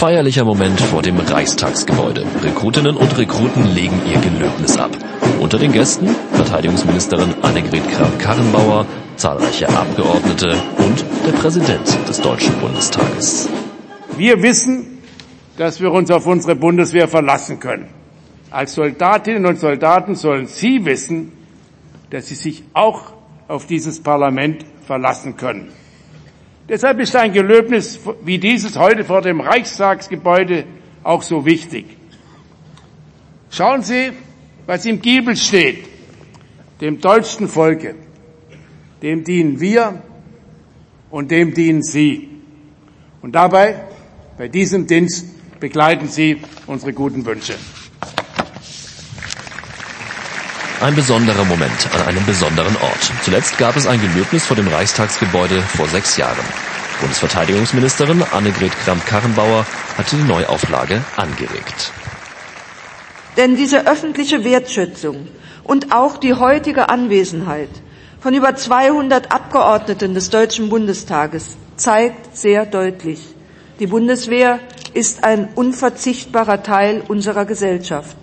Feierlicher Moment vor dem Reichstagsgebäude. Rekrutinnen und Rekruten legen ihr Gelöbnis ab. Unter den Gästen Verteidigungsministerin Annegret Kramp-Karrenbauer, zahlreiche Abgeordnete und der Präsident des Deutschen Bundestages. Wir wissen, dass wir uns auf unsere Bundeswehr verlassen können. Als Soldatinnen und Soldaten sollen Sie wissen, dass Sie sich auch auf dieses Parlament verlassen können. Deshalb ist ein Gelöbnis wie dieses heute vor dem Reichstagsgebäude auch so wichtig. Schauen Sie, was im Giebel steht. Dem deutschen Volke, dem dienen wir und dem dienen Sie. Und dabei, bei diesem Dienst, begleiten Sie unsere guten Wünsche. Ein besonderer Moment an einem besonderen Ort. Zuletzt gab es ein Gelöbnis vor dem Reichstagsgebäude vor sechs Jahren. Bundesverteidigungsministerin Annegret Kramp-Karrenbauer hatte die Neuauflage angeregt. Denn diese öffentliche Wertschätzung und auch die heutige Anwesenheit von über 200 Abgeordneten des Deutschen Bundestages zeigt sehr deutlich, die Bundeswehr ist ein unverzichtbarer Teil unserer Gesellschaft.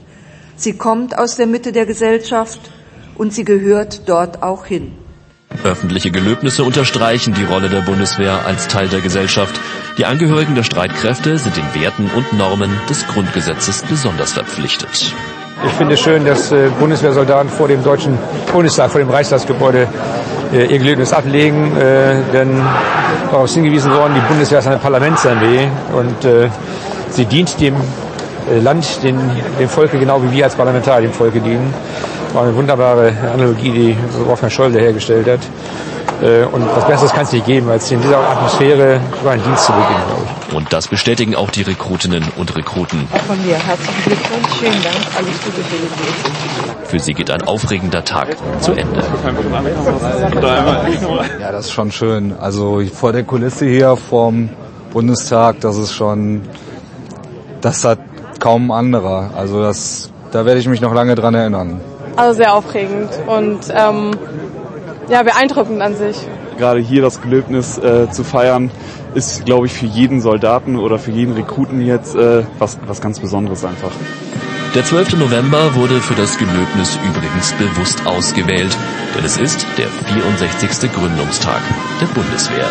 Sie kommt aus der Mitte der Gesellschaft und sie gehört dort auch hin. Öffentliche Gelöbnisse unterstreichen die Rolle der Bundeswehr als Teil der Gesellschaft. Die Angehörigen der Streitkräfte sind den Werten und Normen des Grundgesetzes besonders verpflichtet. Ich finde es schön, dass äh, Bundeswehrsoldaten vor dem Deutschen Bundestag, vor dem Reichstagsgebäude äh, ihr Gelöbnis ablegen, äh, denn darauf ist hingewiesen worden, die Bundeswehr ist eine Parlamentsarmee und sie dient dem Land den, dem Volke genau wie wir als Parlamentarier dem Volke dienen. War eine wunderbare Analogie, die Wolfgang Scholze hergestellt hat. Äh, und was Besseres kann es nicht geben, als in dieser Atmosphäre so einen Dienst zu beginnen, glaube ich. Und das bestätigen auch die Rekrutinnen und Rekruten. Auch von mir herzlichen Glückwunsch, vielen Dank, alles Gute für die Für sie geht ein aufregender Tag zu Ende. Ja, das ist schon schön. Also vor der Kulisse hier vorm Bundestag, das ist schon, das hat kaum anderer. Also das, da werde ich mich noch lange dran erinnern. Also sehr aufregend und ähm, ja, beeindruckend an sich. Gerade hier das Gelöbnis äh, zu feiern, ist, glaube ich, für jeden Soldaten oder für jeden Rekruten jetzt äh, was, was ganz Besonderes einfach. Der 12. November wurde für das Gelöbnis übrigens bewusst ausgewählt, denn es ist der 64. Gründungstag der Bundeswehr.